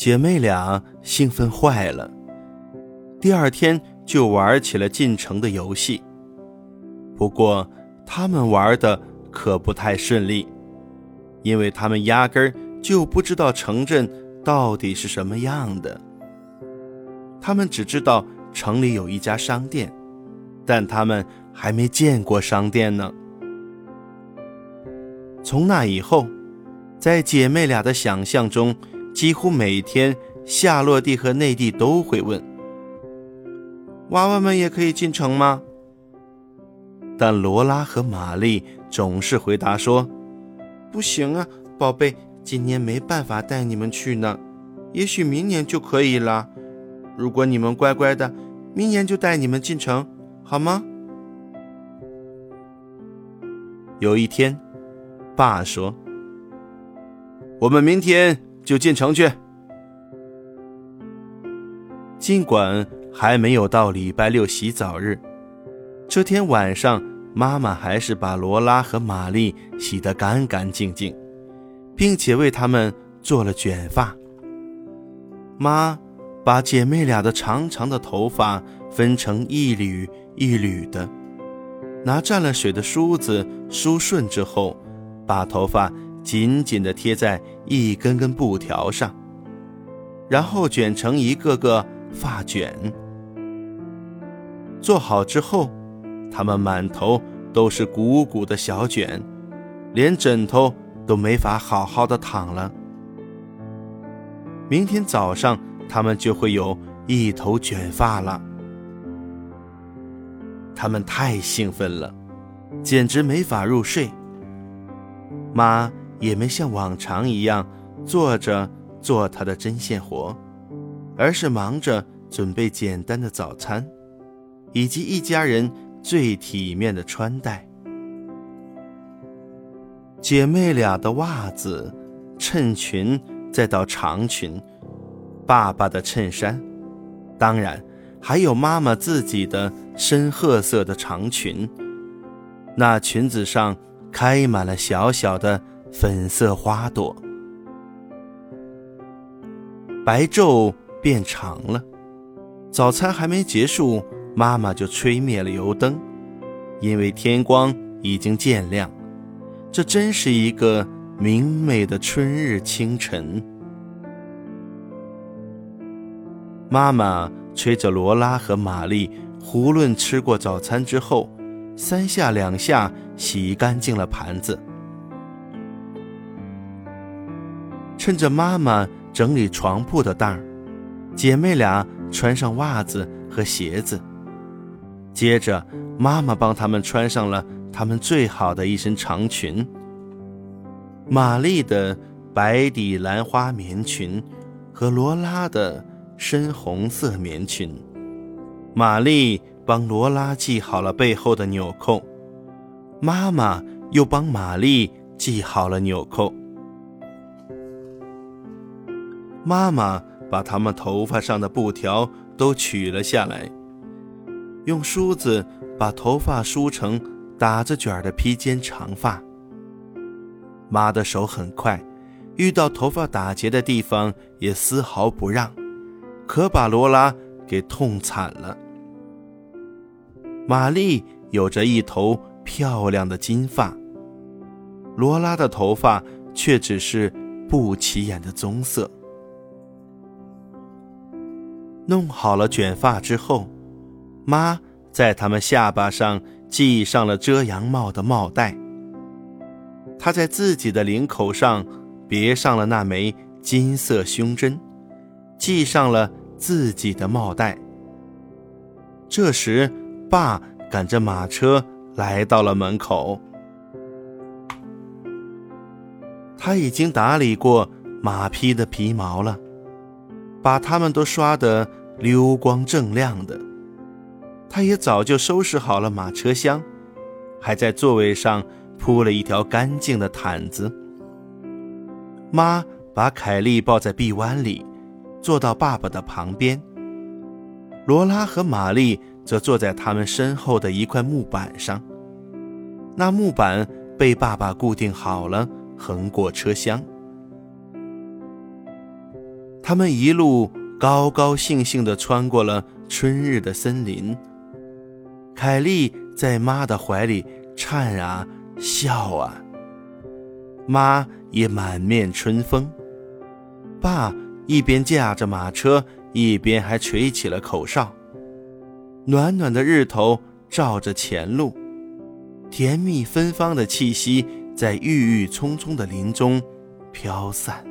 姐妹俩兴奋坏了，第二天就玩起了进城的游戏。不过，他们玩的可不太顺利，因为他们压根儿就不知道城镇到底是什么样的。他们只知道城里有一家商店，但他们还没见过商店呢。从那以后，在姐妹俩的想象中，几乎每天夏洛蒂和内蒂都会问：“娃娃们也可以进城吗？”但罗拉和玛丽总是回答说：“不行啊，宝贝，今年没办法带你们去呢，也许明年就可以了。如果你们乖乖的，明年就带你们进城，好吗？”有一天。爸说：“我们明天就进城去。”尽管还没有到礼拜六洗澡日，这天晚上，妈妈还是把罗拉和玛丽洗得干干净净，并且为他们做了卷发。妈把姐妹俩的长长的头发分成一缕一缕的，拿蘸了水的梳子梳顺之后。把头发紧紧地贴在一根根布条上，然后卷成一个个发卷。做好之后，他们满头都是鼓鼓的小卷，连枕头都没法好好的躺了。明天早上，他们就会有一头卷发了。他们太兴奋了，简直没法入睡。妈也没像往常一样坐着做她的针线活，而是忙着准备简单的早餐，以及一家人最体面的穿戴。姐妹俩的袜子、衬裙，再到长裙，爸爸的衬衫，当然还有妈妈自己的深褐色的长裙，那裙子上。开满了小小的粉色花朵。白昼变长了，早餐还没结束，妈妈就吹灭了油灯，因为天光已经渐亮。这真是一个明媚的春日清晨。妈妈催着罗拉和玛丽，囫囵吃过早餐之后。三下两下洗干净了盘子，趁着妈妈整理床铺的当儿，姐妹俩穿上袜子和鞋子。接着，妈妈帮她们穿上了她们最好的一身长裙——玛丽的白底蓝花棉裙和罗拉的深红色棉裙。玛丽。帮罗拉系好了背后的纽扣，妈妈又帮玛丽系好了纽扣。妈妈把他们头发上的布条都取了下来，用梳子把头发梳成打着卷的披肩长发。妈的手很快，遇到头发打结的地方也丝毫不让，可把罗拉给痛惨了。玛丽有着一头漂亮的金发，罗拉的头发却只是不起眼的棕色。弄好了卷发之后，妈在他们下巴上系上了遮阳帽的帽带。她在自己的领口上别上了那枚金色胸针，系上了自己的帽带。这时。爸赶着马车来到了门口，他已经打理过马匹的皮毛了，把它们都刷得溜光锃亮的。他也早就收拾好了马车厢，还在座位上铺了一条干净的毯子。妈把凯莉抱在臂弯里，坐到爸爸的旁边。罗拉和玛丽。则坐在他们身后的一块木板上，那木板被爸爸固定好了，横过车厢。他他们一路高高兴兴地穿过了春日的森林。凯莉在妈的怀里颤啊笑啊，妈也满面春风。爸一边驾着马车，一边还吹起了口哨。暖暖的日头照着前路，甜蜜芬芳的气息在郁郁葱葱的林中飘散。